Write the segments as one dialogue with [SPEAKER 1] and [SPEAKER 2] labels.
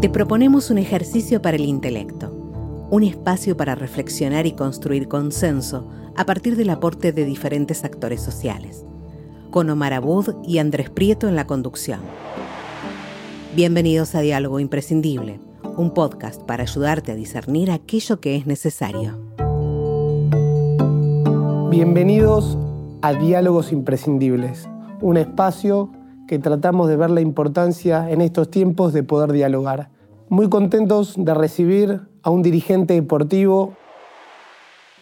[SPEAKER 1] Te proponemos un ejercicio para el intelecto, un espacio para reflexionar y construir consenso a partir del aporte de diferentes actores sociales, con Omar Abud y Andrés Prieto en la conducción. Bienvenidos a Diálogo Imprescindible, un podcast para ayudarte a discernir aquello que es necesario.
[SPEAKER 2] Bienvenidos a Diálogos Imprescindibles, un espacio que tratamos de ver la importancia en estos tiempos de poder dialogar. Muy contentos de recibir a un dirigente deportivo,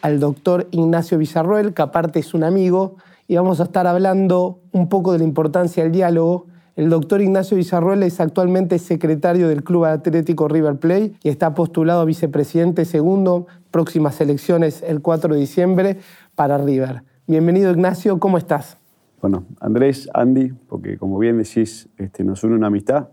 [SPEAKER 2] al doctor Ignacio Villarroel, que aparte es un amigo, y vamos a estar hablando un poco de la importancia del diálogo. El doctor Ignacio Villarroel es actualmente secretario del Club Atlético River Plate y está postulado a vicepresidente segundo, próximas elecciones el 4 de diciembre para River. Bienvenido Ignacio, ¿cómo estás?
[SPEAKER 3] Bueno, Andrés, Andy, porque como bien decís, este, nos une una amistad.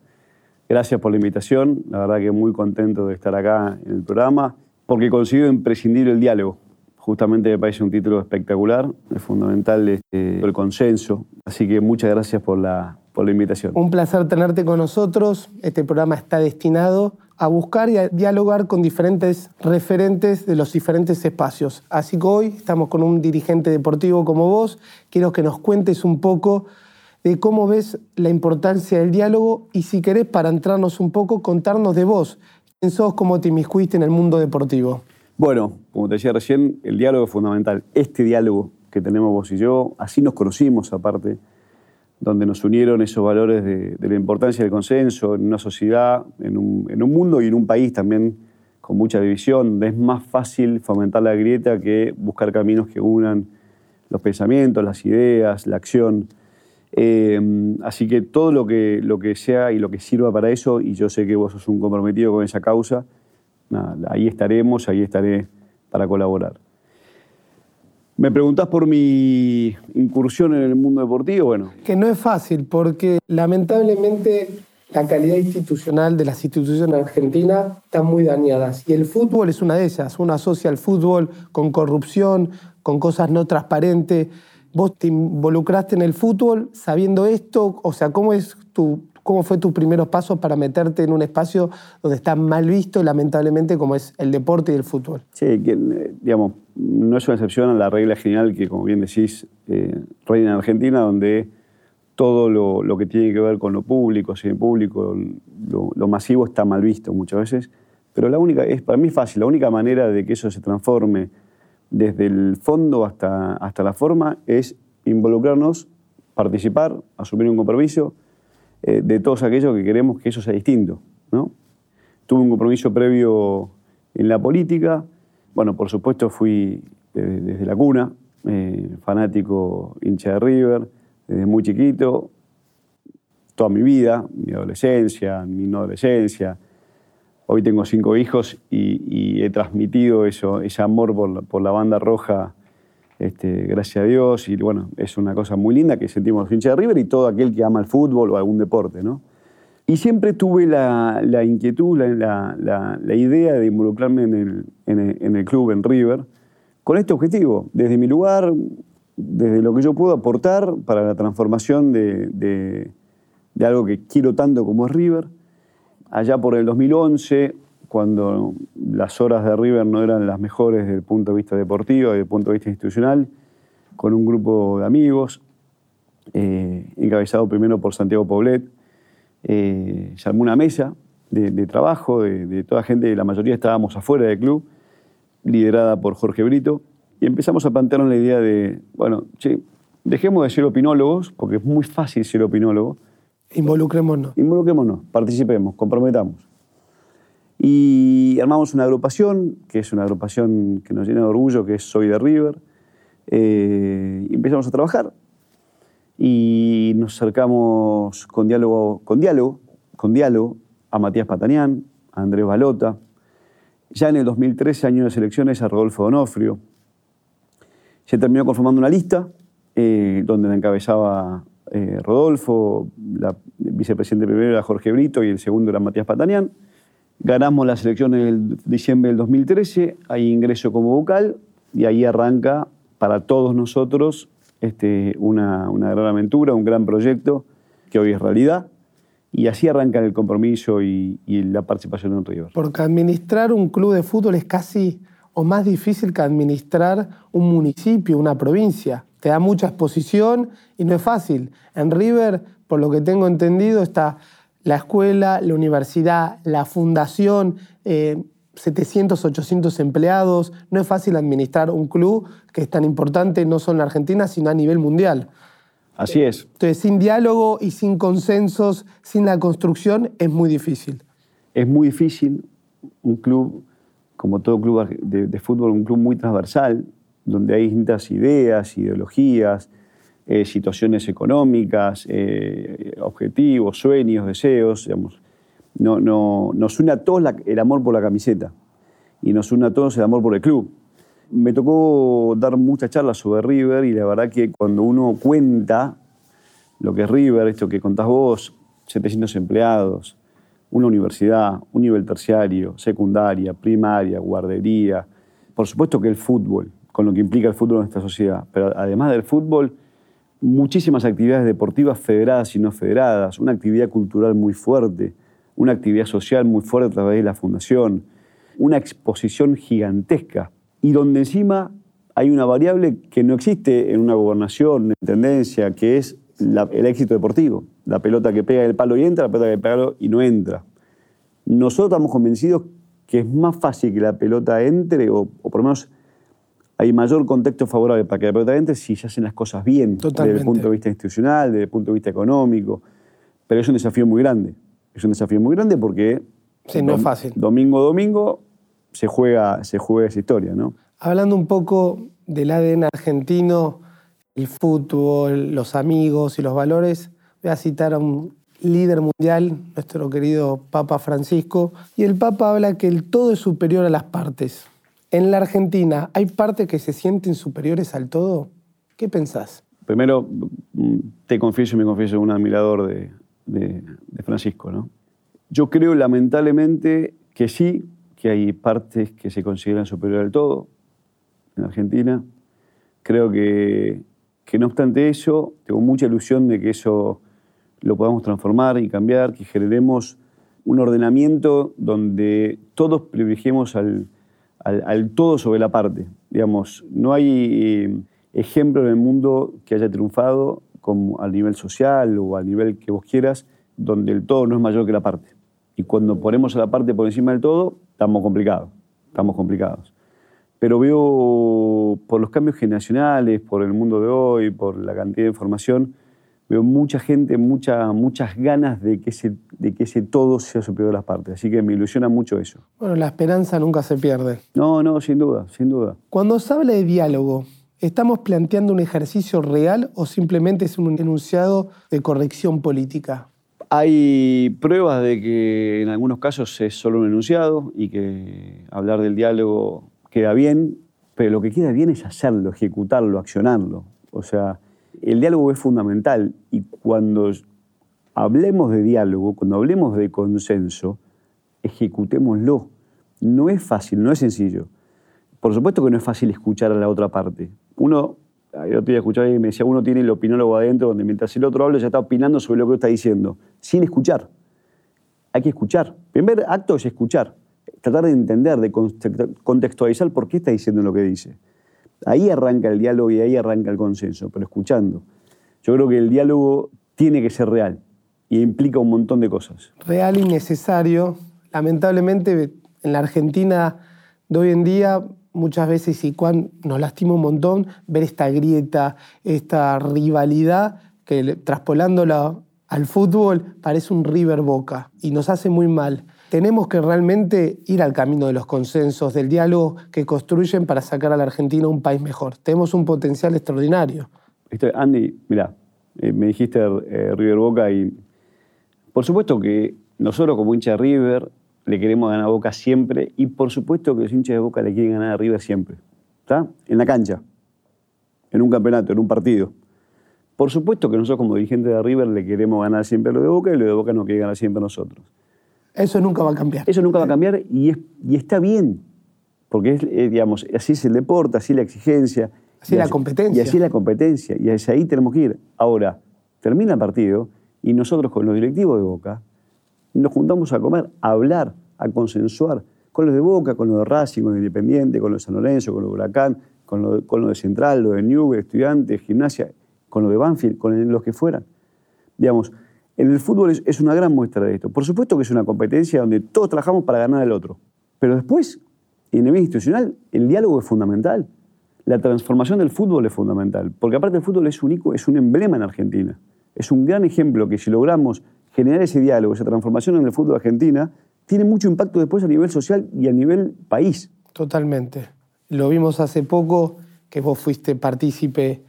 [SPEAKER 3] Gracias por la invitación, la verdad que muy contento de estar acá en el programa, porque considero imprescindible el diálogo. Justamente me parece un título espectacular, es fundamental este, el consenso, así que muchas gracias por la, por la invitación.
[SPEAKER 2] Un placer tenerte con nosotros, este programa está destinado a buscar y a dialogar con diferentes referentes de los diferentes espacios. Así que hoy estamos con un dirigente deportivo como vos. Quiero que nos cuentes un poco de cómo ves la importancia del diálogo y si querés, para entrarnos un poco, contarnos de vos. ¿Quién sos? ¿Cómo te inmiscuiste en el mundo deportivo?
[SPEAKER 3] Bueno, como te decía recién, el diálogo es fundamental. Este diálogo que tenemos vos y yo, así nos conocimos aparte donde nos unieron esos valores de, la importancia del consenso en una sociedad, en un, mundo y en un país también con mucha división, donde es más fácil fomentar la grieta que buscar caminos que unan los pensamientos, las ideas, la acción. Eh, así que todo lo que, lo que sea y lo que sirva para eso, y yo sé que vos sos un comprometido con esa causa, ahí estaremos, ahí estaré para colaborar. Me preguntás por mi incursión en el mundo deportivo, bueno.
[SPEAKER 2] Que no es fácil, porque lamentablemente la calidad institucional de las instituciones argentinas está muy dañadas. Y el fútbol es una de ellas. Uno asocia el fútbol con corrupción, con cosas no transparentes. Vos te involucraste en el fútbol sabiendo esto, o sea, ¿cómo es tu, ¿Cómo fue tus primeros pasos para meterte en un espacio donde está mal visto, lamentablemente, como es el deporte y el fútbol?
[SPEAKER 3] Sí, eh, digamos, no es una excepción a la regla general que, como bien decís, eh, reina en Argentina, donde todo lo, que tiene que ver con lo público, público, lo, lo, masivo está mal visto muchas veces. Pero la única, es para mí fácil, la única manera de que eso se transforme desde el fondo hasta, hasta la forma es involucrarnos, participar, asumir un compromiso eh, de todos aquellos que queremos que eso sea distinto. ¿no? Tuve un compromiso previo en la política. Bueno, por supuesto fui desde, la cuna, eh, fanático hincha de River, desde muy chiquito, toda mi vida, mi adolescencia, mi no adolescencia. Hoy tengo cinco hijos y, he transmitido eso, ese amor por por la banda roja este, gracias a Dios, y bueno, es una cosa muy linda que sentimos los hinchas de River y todo aquel que ama el fútbol o algún deporte, ¿no? Y siempre tuve la, inquietud, la, idea de involucrarme en el, club, en River, con este objetivo, desde mi lugar, desde lo que yo puedo aportar para la transformación de, de algo que quiero tanto como es River. Allá por el 2011 cuando las horas de River no eran las mejores desde el punto de vista deportivo, desde el punto de vista institucional, con un grupo de amigos, eh, encabezado primero por Santiago Poblet, eh, se armó una mesa de, trabajo de, toda gente, la mayoría estábamos afuera del club, liderada por Jorge Brito, y empezamos a plantearnos la idea de, bueno, che, dejemos de ser opinólogos, porque es muy fácil ser opinólogo.
[SPEAKER 2] Involucrémonos.
[SPEAKER 3] Involucrémonos, participemos, comprometamos. Y armamos una agrupación, que es una agrupación que nos llena de orgullo, que es Soy de River. Eh, empezamos a trabajar. Y nos acercamos con diálogo, con diálogo, con diálogo a Matías Patanián, a Andrés Balota. Ya en el 2013, año de elecciones, a Rodolfo Donofrio. Se terminó conformando una lista eh, donde la encabezaba eh, Rodolfo, la vicepresidente primero era Jorge Brito y el segundo era Matías Patanián. Ganamos las elecciones en diciembre del 2013, ahí ingreso como vocal y ahí arranca para todos nosotros este, una, gran aventura, un gran proyecto que hoy es realidad Y así arranca el compromiso y, la participación en River.
[SPEAKER 2] Porque administrar un club de fútbol es casi o más difícil que administrar un municipio, una provincia. Te da mucha exposición y no es fácil. En River, por lo que tengo entendido, está la escuela, la universidad, la fundación, 700, eh, 800 empleados. No es fácil administrar un club que es tan importante no solo en Argentina, sino a nivel mundial.
[SPEAKER 3] Así es.
[SPEAKER 2] Entonces, sin diálogo y sin consensos, sin la construcción, es muy difícil.
[SPEAKER 3] Es muy difícil. Un club, como todo club de, fútbol, un club muy transversal, donde hay distintas ideas, ideologías, eh, situaciones económicas, eh, objetivos, sueños, deseos. Digamos. No, no, nos une a todos el amor por la camiseta y nos une a todos el amor por el club. Me tocó dar muchas charlas sobre River y la verdad que cuando uno cuenta lo que es River, esto que contás vos, 700 empleados, una universidad, un nivel terciario, secundaria, primaria, guardería, por supuesto que el fútbol, con lo que implica el fútbol en esta sociedad, pero además del fútbol, muchísimas actividades deportivas federadas y no federadas, una actividad cultural muy fuerte, una actividad social muy fuerte a través de la fundación, una exposición gigantesca y donde encima hay una variable que no existe en una gobernación, en tendencia, que es el éxito deportivo. La pelota que pega el palo y entra, la pelota que pega y no entra. Nosotros estamos convencidos que es más fácil que la pelota entre, o, por lo menos hay mayor contexto favorable para que entre si se hacen las cosas bien, desde el punto de vista institucional, desde el punto de vista económico. Pero es un desafío muy grande. Es un desafío muy grande porque.
[SPEAKER 2] Sí, no es fácil.
[SPEAKER 3] Domingo domingo se juega, se juega esa historia, ¿no?
[SPEAKER 2] Hablando un poco del ADN argentino, el fútbol, los amigos y los valores, voy a citar a un líder mundial, nuestro querido Papa Francisco, y el Papa habla que el todo es superior a las partes. En la Argentina, ¿hay partes que se sienten superiores al todo? ¿Qué pensás?
[SPEAKER 3] Primero, te confieso y me confieso un admirador de, Francisco. ¿no? Yo creo lamentablemente que sí, que hay partes que se consideran superiores al todo en Argentina. Creo que, que no obstante eso, tengo mucha ilusión de que eso lo podamos transformar y cambiar, que generemos un ordenamiento donde todos privilegiemos al, al, todo sobre la parte. Digamos, no hay eh, ejemplo en el mundo que haya triunfado como a nivel social o a nivel que vos quieras, donde el todo no es mayor que la parte. Y cuando ponemos a la parte por encima del todo, estamos complicados, estamos complicados. Pero veo por los cambios generacionales, por el mundo de hoy, por la cantidad de información, veo mucha gente, mucha, muchas ganas de que, ese, de que ese todo sea superior a las partes. Así que me ilusiona mucho eso.
[SPEAKER 2] Bueno, la esperanza nunca se pierde.
[SPEAKER 3] No, no, sin duda, sin duda.
[SPEAKER 2] Cuando se habla de diálogo, ¿estamos planteando un ejercicio real o simplemente es un enunciado de corrección política?
[SPEAKER 3] Hay pruebas de que en algunos casos es solo un enunciado y que hablar del diálogo queda bien, pero lo que queda bien es hacerlo, ejecutarlo, accionarlo. O sea, el diálogo es fundamental y cuando hablemos de diálogo, cuando hablemos de consenso, ejecutémoslo. No es fácil, no es sencillo. Por supuesto que no es fácil escuchar a la otra parte. Uno yo te iba a y me decía, uno tiene el opinólogo adentro, donde mientras el otro habla ya está opinando sobre lo que está diciendo, sin escuchar. Hay que escuchar. El primer acto es escuchar, tratar de entender, de contextualizar por qué está diciendo lo que dice. Ahí arranca el diálogo y ahí arranca el consenso, pero escuchando. Yo creo que el diálogo tiene que ser real y implica un montón de cosas.
[SPEAKER 2] Real y necesario. Lamentablemente, en la Argentina de hoy en día muchas veces y cuando nos lastima un montón ver esta grieta, esta rivalidad que traspolándola al fútbol parece un River Boca y nos hace muy mal. Tenemos que realmente ir al camino de los consensos, del diálogo que construyen para sacar a la Argentina un país mejor. Tenemos un potencial extraordinario.
[SPEAKER 3] Andy, mira, eh, me dijiste eh, River Boca y por supuesto que nosotros como hincha de River le queremos ganar a Boca siempre y por supuesto que los hinchas de Boca le quieren ganar a River siempre. ¿Está? En la cancha, en un campeonato, en un partido. Por supuesto que nosotros como dirigentes de River le queremos ganar siempre a lo de Boca y lo de Boca nos quiere ganar siempre a nosotros.
[SPEAKER 2] Eso nunca va a cambiar.
[SPEAKER 3] Eso nunca va a cambiar y, y está bien, porque es, digamos, así es el deporte, así la exigencia.
[SPEAKER 2] Así la competencia.
[SPEAKER 3] Y así la competencia, y hacia ahí tenemos que ir. Ahora, termina el partido y nosotros con los directivos de Boca nos juntamos a comer, a hablar, a consensuar con los de Boca, con los de Racing, con los de Independiente, con los de San Lorenzo, con los de Huracán, con los de, con de Central, los de Estudiantes, Gimnasia, con los de Banfield, con los que fueran. Digamos, en el fútbol es, una gran muestra de esto. Por supuesto que es una competencia donde todos trabajamos para ganar al otro. Pero después, en el nivel institucional, el diálogo es fundamental. La transformación del fútbol es fundamental. Porque aparte el fútbol es único, es un emblema en Argentina. Es un gran ejemplo que si logramos generar ese diálogo, esa transformación en el fútbol argentina, tiene mucho impacto después a nivel social y a nivel país.
[SPEAKER 2] Totalmente. Lo vimos hace poco, que vos fuiste partícipe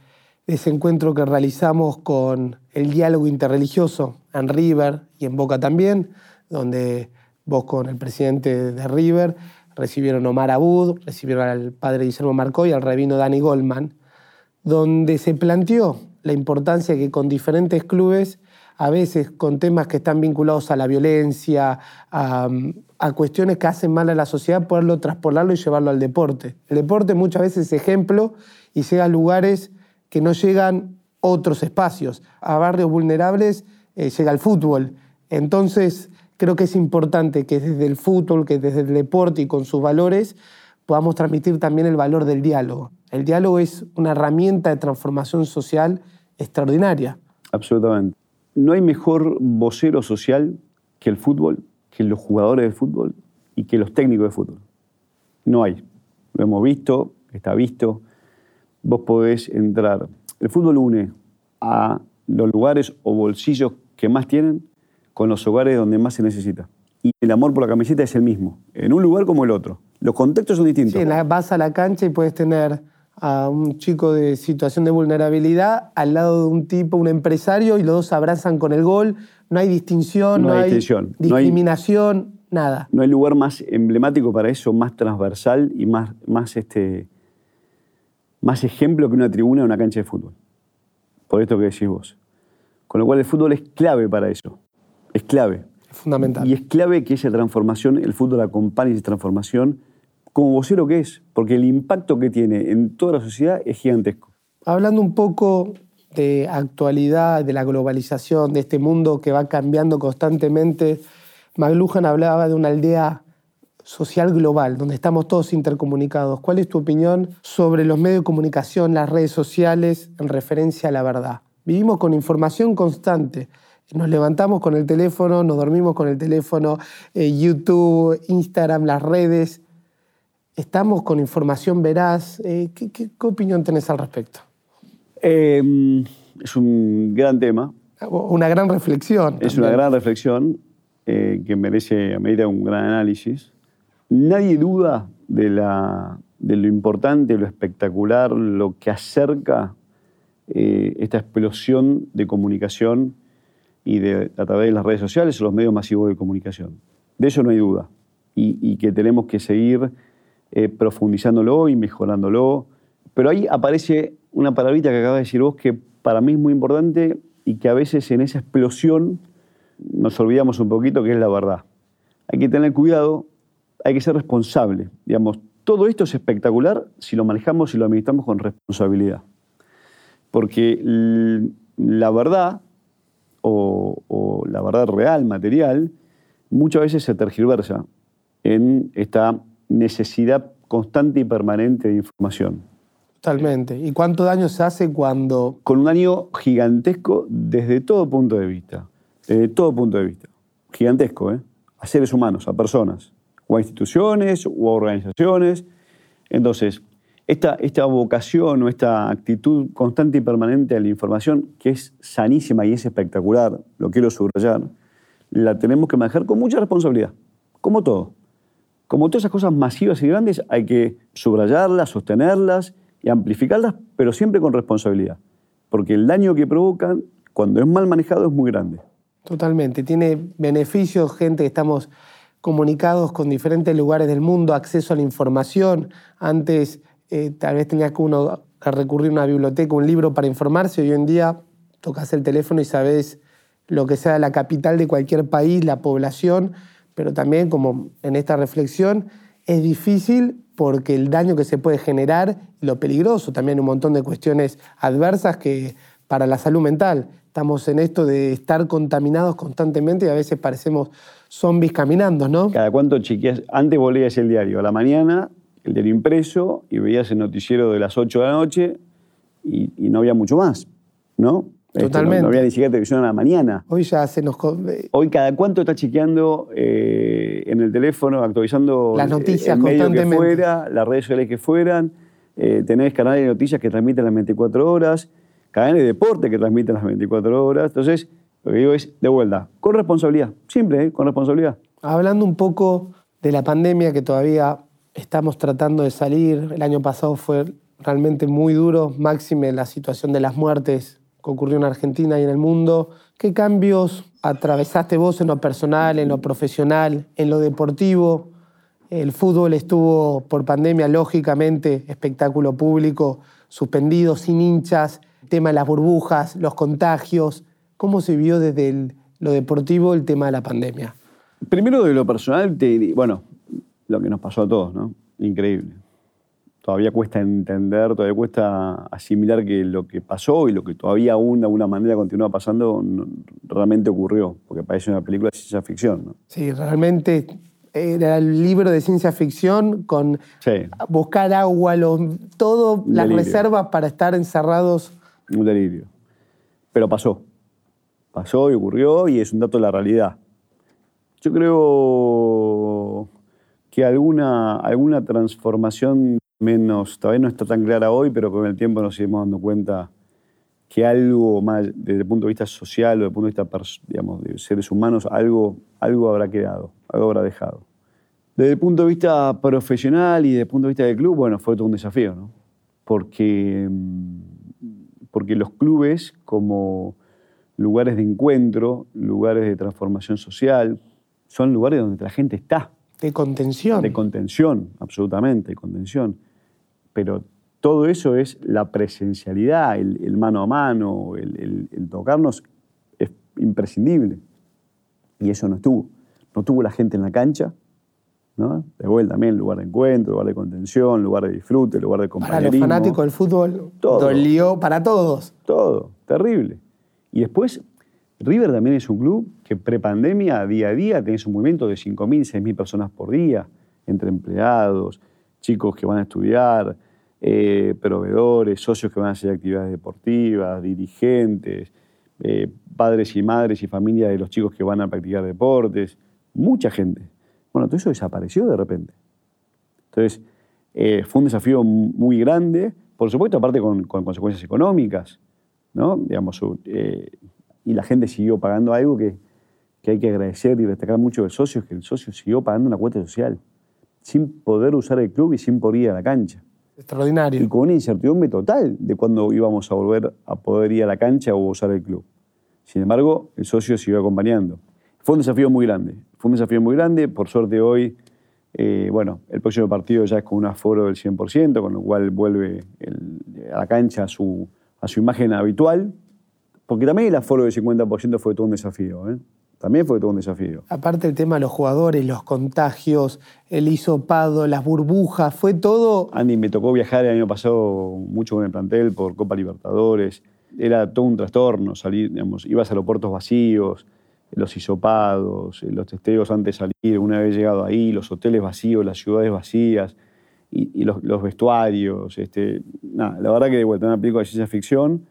[SPEAKER 2] ese encuentro que realizamos con el diálogo interreligioso en River y en Boca también, donde vos con el presidente de River recibieron Omar Abud, recibieron al padre Guillermo Marcó y al rabino Danny Goldman, donde se planteó la importancia que con diferentes clubes a veces con temas que están vinculados a la violencia, a, cuestiones que hacen mal a la sociedad, poderlo traspolarlo y llevarlo al deporte. El deporte muchas veces es ejemplo y llega a lugares que no llegan otros espacios. A barrios vulnerables eh, llega el fútbol. Entonces, creo que es importante que desde el fútbol, que desde el deporte y con sus valores, podamos transmitir también el valor del diálogo. El diálogo es una herramienta de transformación social extraordinaria.
[SPEAKER 3] Absolutamente no hay mejor vocero social que el fútbol, que los jugadores de fútbol y que los técnicos de fútbol. No hay. Lo hemos visto, está visto. Vos podés entrar. El fútbol une a los lugares o bolsillos que más tienen con los hogares donde más se necesita. Y el amor por la camiseta es el mismo, en un lugar como el otro. Los contextos son distintos.
[SPEAKER 2] Sí, vas a la cancha y puedes tener a un chico de situación de vulnerabilidad al lado de un tipo, un empresario, y los dos abrazan con el gol. No hay distinción, no, hay, discriminación, nada.
[SPEAKER 3] No hay lugar más emblemático para eso, más transversal y más, más, este, más ejemplo que una tribuna en una cancha de fútbol. Por esto que decís vos. Con lo cual el fútbol es clave para eso. Es clave.
[SPEAKER 2] Es fundamental.
[SPEAKER 3] Y es clave que esa transformación, el fútbol acompañe esa transformación como vocero que es, porque el impacto que tiene en toda la sociedad es gigantesco.
[SPEAKER 2] Hablando un poco de actualidad, de la globalización, de este mundo que va cambiando constantemente, McLuhan hablaba de una aldea social global, donde estamos todos intercomunicados. ¿Cuál es tu opinión sobre los medios de comunicación, las redes sociales en referencia a la verdad? Vivimos con información constante. Nos levantamos con el teléfono, nos dormimos con el teléfono, eh, YouTube, Instagram, las redes estamos con información veraz. Eh, ¿qué, opinión tenés al respecto?
[SPEAKER 3] Em, es un gran tema.
[SPEAKER 2] Una gran reflexión.
[SPEAKER 3] Es una gran reflexión eh, que merece, a medida un gran análisis. Nadie duda de, lo importante, lo espectacular, lo que acerca eh, esta explosión de comunicación y a través de las redes sociales o los medios masivos de comunicación. De eso no hay duda. Y, y que tenemos que seguir eh, profundizándolo y mejorándolo. Pero ahí aparece una palabrita que acabas de decir vos que para mí es muy importante y que a veces en esa explosión nos olvidamos un poquito que es la verdad. Hay que tener cuidado, hay que ser responsable. Digamos, todo esto es espectacular si lo manejamos y lo administramos con responsabilidad. Porque la verdad, o, o la verdad real, material, muchas veces se tergiversa en esta necesidad constante y permanente de información.
[SPEAKER 2] Totalmente. ¿Y cuánto daño se hace cuando...?
[SPEAKER 3] Con un daño gigantesco desde todo punto de vista. Desde todo punto de vista. Gigantesco, ¿eh? A seres humanos, a personas, o a instituciones, o a organizaciones. Entonces, esta, esta vocación o esta actitud constante y permanente a la información, que es sanísima y es espectacular, lo quiero subrayar, la tenemos que manejar con mucha responsabilidad, como todo. Como todas esas cosas masivas y grandes, hay que subrayarlas, sostenerlas y amplificarlas, pero siempre con responsabilidad. Porque el daño que provocan, cuando es mal manejado, es muy grande.
[SPEAKER 2] Totalmente. Tiene beneficios, gente, estamos comunicados con diferentes lugares del mundo, acceso a la información. Antes eh, tal vez tenías que uno recurrir a una biblioteca, un libro para informarse. Hoy en día tocas el teléfono y sabes lo que sea la capital de cualquier país, la población pero también como en esta reflexión es difícil porque el daño que se puede generar lo peligroso, también un montón de cuestiones adversas que para la salud mental Estamos en esto de estar contaminados constantemente y a veces parecemos zombies caminando, ¿no?
[SPEAKER 3] Cada cuánto chequeas, antes vos leías el diario a la mañana, el diario impreso, y veías el noticiero de las 8 de la noche y, y no había mucho más, ¿no? Este,
[SPEAKER 2] Totalmente.
[SPEAKER 3] no, no había ni siquiera televisión a la mañana.
[SPEAKER 2] Hoy ya se nos... eh,
[SPEAKER 3] Hoy cada cuánto estás chequeando eh, en el teléfono, actualizando
[SPEAKER 2] Las noticias
[SPEAKER 3] el medio que
[SPEAKER 2] constantemente.
[SPEAKER 3] fuera, las redes sociales que fueran, eh, tenés canales de noticias que transmiten las 24 horas, canales de deporte que transmiten las 24 horas. Entonces, lo que digo es, de vuelta, con responsabilidad, simple, ¿eh? con responsabilidad.
[SPEAKER 2] Hablando un poco de la pandemia que todavía estamos tratando de salir, el año pasado fue realmente muy duro, máxime la situación de las muertes que ocurrió en Argentina y en el mundo. ¿Qué cambios atravesaste vos en lo personal, en lo profesional, en lo deportivo? El fútbol estuvo por pandemia, lógicamente, espectáculo público, suspendido, sin hinchas, tema de las burbujas, los contagios. ¿Cómo se vio desde el- lo deportivo el tema de la pandemia?
[SPEAKER 3] Primero de lo personal, te bueno, lo que nos pasó a todos, ¿no? Increíble. Todavía cuesta entender, todavía cuesta asimilar que lo que pasó y lo que todavía aún de alguna manera continúa pasando realmente ocurrió, porque parece una película de ciencia ficción, ¿no?
[SPEAKER 2] Sí, realmente era el libro de ciencia ficción con
[SPEAKER 3] Sí,
[SPEAKER 2] buscar agua, todo, las reservas para estar encerrados.
[SPEAKER 3] un delirio. Pero pasó. Pasó y ocurrió y es un dato de la realidad. Yo creo que alguna, alguna transformación menos, todavía no está tan clara hoy, pero con el tiempo nos iremos dando cuenta que algo más, desde el punto de vista social o desde el punto de vista digamos, de seres humanos, algo, algo habrá quedado, algo habrá dejado. Desde el punto de vista profesional y desde el punto de vista del club, bueno, fue todo un desafío, ¿no? Porque, mm, porque los clubes, como lugares de encuentro, lugares de transformación social, son lugares donde la gente está,
[SPEAKER 2] De contención.
[SPEAKER 3] de contención, absolutamente, de contención. Pero todo eso es la presencialidad, el, el mano a mano, el, el- el tocarnos, es imprescindible. Y eso no estuvo. No estuvo la gente en la cancha, ¿no? De vuelta también, lugar de encuentro, lugar de contención, lugar de disfrute, lugar de
[SPEAKER 2] para los
[SPEAKER 3] compañerismo.
[SPEAKER 2] fanáticos del fútbol,
[SPEAKER 3] Todo.
[SPEAKER 2] dolió para todos.
[SPEAKER 3] Todo, terrible. Y después, River también es un club que prepandemia, día a día, tenés un movimiento de 5.000, 6.000 personas por día, entre empleados, chicos que van a estudiar, eh, proveedores, socios que van a hacer actividades deportivas, dirigentes, eh, padres y madres y familias de los chicos que van a practicar deportes, mucha gente. Bueno, todo eso desapareció de repente. Entonces, eh, fue un desafío muy grande, por supuesto, aparte con, con consecuencias económicas, ¿no? Digamos, eh, y la gente siguió pagando algo que, que hay que agradecer y destacar mucho del socio, es que el socio siguió pagando una cuota social, sin poder usar el club y sin poder ir a la cancha.
[SPEAKER 2] Extraordinario.
[SPEAKER 3] Y con una incertidumbre total de cuándo íbamos a volver a poder ir a la cancha o usar el club. Sin embargo, el socio siguió acompañando. Fue un desafío muy grande. Fue un desafío muy grande. Por suerte hoy, eh, bueno, el próximo partido ya es con un aforo del 100%, con lo cual vuelve el- a la cancha su, a su imagen habitual. Porque también el aforo del 50% fue todo un desafío. ¿eh? También fue todo un desafío.
[SPEAKER 2] Aparte el tema de los jugadores, los contagios, el hisopado, las burbujas, fue todo
[SPEAKER 3] Andy, me tocó viajar el año pasado mucho con el plantel por Copa Libertadores. Era todo un trastorno salir, digamos, ibas a aeropuertos vacíos, los hisopados, los testeos antes de salir, una vez llegado ahí, los hoteles vacíos, las ciudades vacías y, y los, los vestuarios. Este, nada, la verdad que de vuelta, una película de ciencia ficción.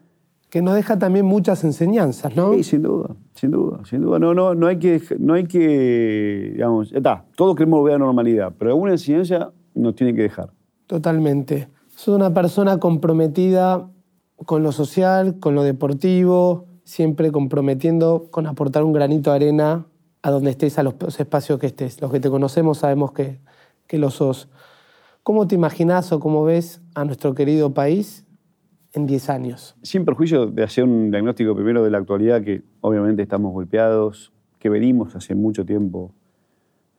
[SPEAKER 2] que nos deja también muchas enseñanzas, ¿no?
[SPEAKER 3] Sí, sin duda, sin duda, sin duda. No, no, no hay que, no hay que, digamos, ya está, todos queremos volver a la normalidad, pero alguna enseñanza nos tiene que dejar.
[SPEAKER 2] Totalmente. Sos una persona comprometida con lo social, con lo deportivo, siempre comprometiendo con aportar un granito de arena a donde estés, a los espacios que estés. Los que te conocemos sabemos que, que lo sos. ¿Cómo te imaginás o cómo ves a nuestro querido país en 10 años?
[SPEAKER 3] sin perjuicio de hacer un diagnóstico primero de la actualidad, que obviamente estamos golpeados, que venimos hace mucho tiempo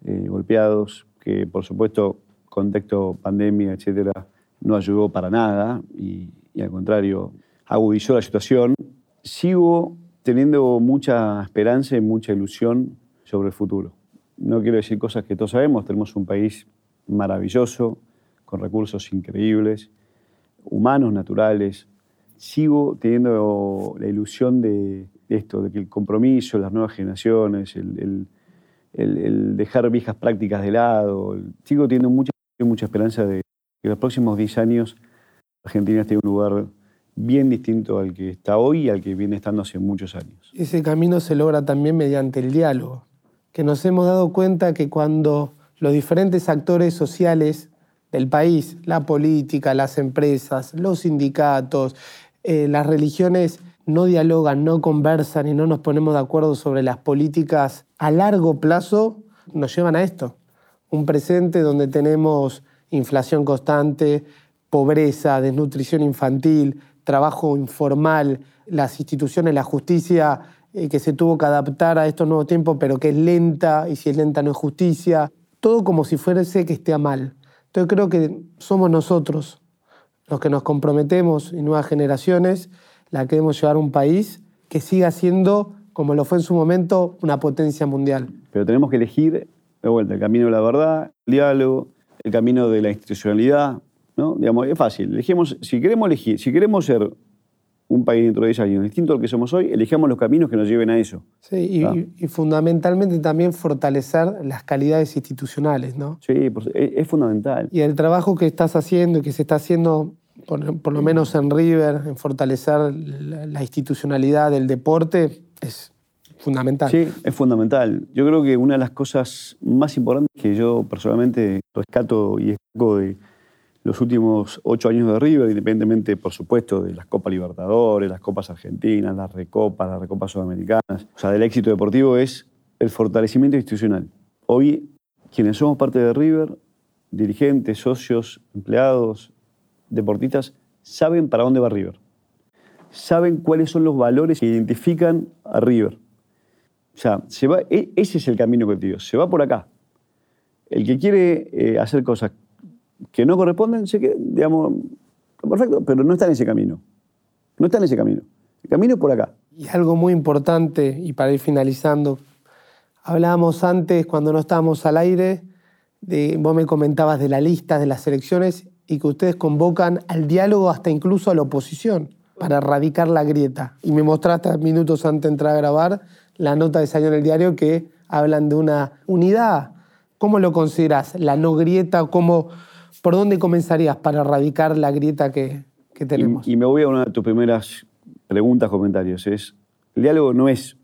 [SPEAKER 3] eh, golpeados, que por supuesto contexto pandemia, etcétera, no ayudó para nada y, y al contrario agudizó la situación. Sigo teniendo mucha esperanza y mucha ilusión sobre el futuro. No quiero decir cosas que todos sabemos, tenemos un país maravilloso, con recursos increíbles, humanos, naturales. Sigo teniendo la ilusión de, esto, de que el compromiso, las nuevas generaciones, el, dejar viejas prácticas de lado. Sigo teniendo mucha, mucha esperanza de que los próximos 10 años Argentina esté en un lugar bien distinto al que está hoy y al que viene estando hace muchos años.
[SPEAKER 2] Ese camino se logra también mediante el diálogo, que nos hemos dado cuenta que cuando los diferentes actores sociales del país, la política, las empresas, los sindicatos, eh, las religiones no dialogan, no conversan y no nos ponemos de acuerdo sobre las políticas a largo plazo, nos llevan a esto. Un presente donde tenemos inflación constante, pobreza, desnutrición infantil, trabajo informal, las instituciones, la justicia eh, que se tuvo que adaptar a estos nuevos tiempos, pero que es lenta, y si es lenta no es justicia, todo como si fuese que esté mal. Entonces creo que somos nosotros los que nos comprometemos y nuevas generaciones, la que debemos llevar a un país que siga siendo, como lo fue en su momento, una potencia mundial.
[SPEAKER 3] Pero tenemos que elegir, de vuelta, el camino de la verdad, el diálogo, el camino de la institucionalidad, ¿no? Digamos, es fácil. Elegimos, si queremos elegir, si queremos ser un país dentro de 10 años distinto al que somos hoy, elijamos los caminos que nos lleven a eso.
[SPEAKER 2] Sí, y, fundamentalmente también fortalecer las calidades institucionales, ¿no?
[SPEAKER 3] Sí, es, fundamental.
[SPEAKER 2] Y el trabajo que estás haciendo y que se está haciendo, por, lo menos en River, en fortalecer la, institucionalidad del deporte, es fundamental.
[SPEAKER 3] Sí, es fundamental. Yo creo que una de las cosas más importantes que yo personalmente rescato y escojo de los últimos ocho años de River, independientemente, por supuesto, de las Copas Libertadores, las Copas Argentinas, las Recopas, las Recopas Sudamericanas, o sea, del éxito deportivo es el fortalecimiento institucional. Hoy, quienes somos parte de River, dirigentes, socios, empleados, deportistas, saben para dónde va River. Saben cuáles son los valores que identifican a River. O sea, se va, e, ese es el camino que te digo, se va por acá. El que quiere eh, hacer cosas que no corresponden, sé que, digamos, perfecto, pero no está en ese camino. No está en ese camino. El camino es por acá.
[SPEAKER 2] Y algo muy importante, y para ir finalizando, hablábamos antes, cuando no estábamos al aire, vos me comentabas de la lista de las elecciones y que ustedes convocan al diálogo hasta incluso a la oposición para erradicar la grieta. Y me mostraste minutos antes de entrar a grabar la nota de salió en el diario que hablan de una unidad. ¿Cómo lo consideras? ¿La no grieta? ¿Cómo, ¿Por dónde comenzarías para erradicar la grieta que, tenemos?
[SPEAKER 3] Y, me voy a una de tus primeras preguntas, comentarios. Es, el diálogo no es,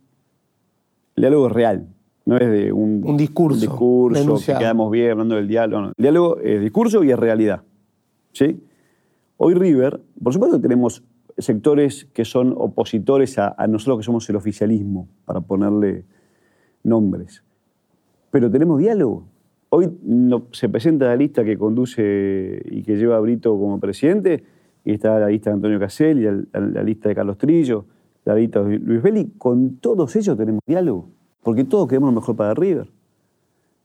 [SPEAKER 3] el diálogo es real, no es de un,
[SPEAKER 2] discurso,
[SPEAKER 3] discurso que quedamos bien hablando del diálogo. El diálogo es discurso y es realidad. ¿sí? Hoy River, por supuesto que tenemos sectores que son opositores a, a nosotros que somos el oficialismo, para ponerle nombres. Pero tenemos diálogo. Hoy se presenta la lista que conduce y que lleva a Brito como presidente, y está la lista de Antonio Casel, y la, lista de Carlos Trillo, la lista de Luis Belli. Con todos ellos tenemos diálogo, porque todos queremos lo mejor para River.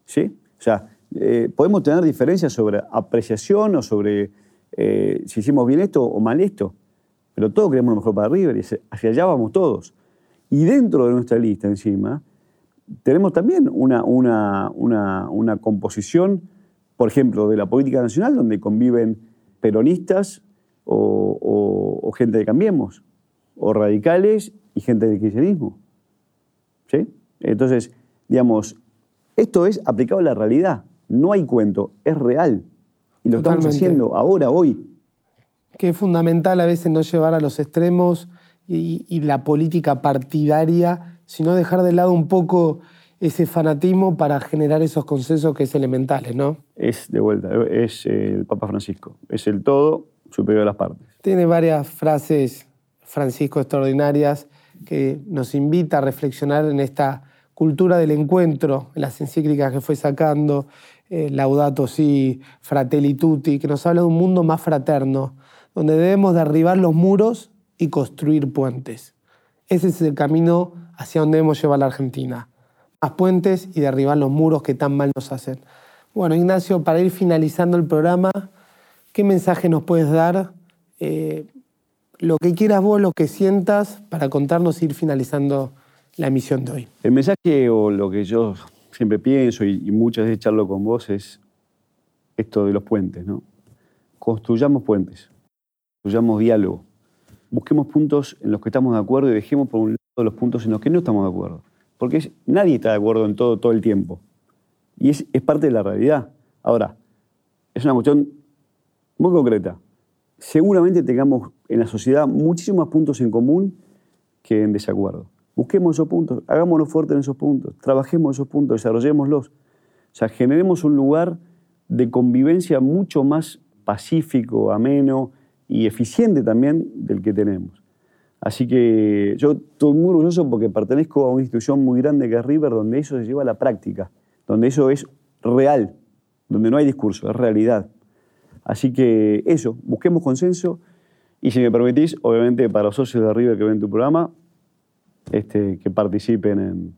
[SPEAKER 3] ¿Sí? O sea, eh, podemos tener diferencias sobre apreciación o sobre eh, si hicimos bien esto o mal esto, pero todos queremos lo mejor para River y hacia allá vamos todos. Y dentro de nuestra lista encima, tenemos también una, una, composición, por ejemplo, de la política nacional, donde conviven peronistas o, gente de Cambiemos, o radicales y gente del kirchnerismo. ¿Sí? Entonces, digamos, esto es aplicado a la realidad. No hay cuento, es real. Y lo estamos haciendo ahora, hoy.
[SPEAKER 2] Que es fundamental a veces no llevar a los extremos y, y la política partidaria sino dejar de lado un poco ese fanatismo para generar esos consensos que es elementales, ¿no?
[SPEAKER 3] Es de vuelta, es el Papa Francisco, es el todo superior a las partes.
[SPEAKER 2] Tiene varias frases, Francisco, extraordinarias, que nos invita a reflexionar en esta cultura del encuentro, en las encíclicas que fue sacando, eh, Laudato Si, Fratelli Tutti, que nos habla de un mundo más fraterno, donde debemos derribar los muros y construir puentes. Ese es el camino hacia donde debemos llevar la Argentina. Más puentes y derribar los muros que tan mal nos hacen. Bueno, Ignacio, para ir finalizando el programa, ¿qué mensaje nos puedes dar? Eh, lo que quieras vos, lo que sientas, para contarnos e ir finalizando la emisión de hoy.
[SPEAKER 3] El mensaje o lo que yo siempre pienso y, y muchas veces charlo con vos es esto de los puentes, ¿no? Construyamos puentes, construyamos diálogo, busquemos puntos en los que estamos de acuerdo y dejemos por un los puntos en los que no estamos de acuerdo. Porque nadie está de acuerdo en todo todo el tiempo. Y es, es parte de la realidad. Ahora, es una cuestión muy concreta. Seguramente tengamos en la sociedad muchísimos puntos en común que en desacuerdo. Busquemos esos puntos, hagámonos fuertes en esos puntos, trabajemos esos puntos, desarrollémoslos. O sea, generemos un lugar de convivencia mucho más pacífico, ameno y eficiente también del que tenemos. Así que yo estoy muy orgulloso porque pertenezco a una institución muy grande que es River, donde eso se lleva a la práctica, donde eso es real, donde no hay discurso, es realidad. Así que eso, busquemos consenso y si me permitís, obviamente para los socios de River que ven tu programa, este, que participen en,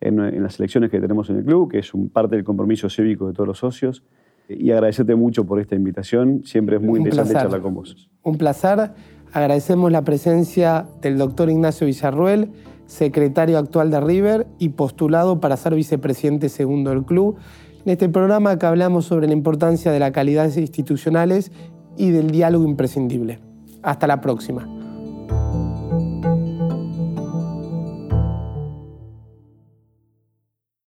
[SPEAKER 3] en, las elecciones que tenemos en el club, que es un parte del compromiso cívico de todos los socios. Y agradecerte mucho por esta invitación. Siempre es muy interesante charlar con vos.
[SPEAKER 2] Un placer. Agradecemos la presencia del doctor Ignacio Villarruel, secretario actual de River y postulado para ser vicepresidente segundo del club. En este programa que hablamos sobre la importancia de las calidades institucionales y del diálogo imprescindible. Hasta la próxima.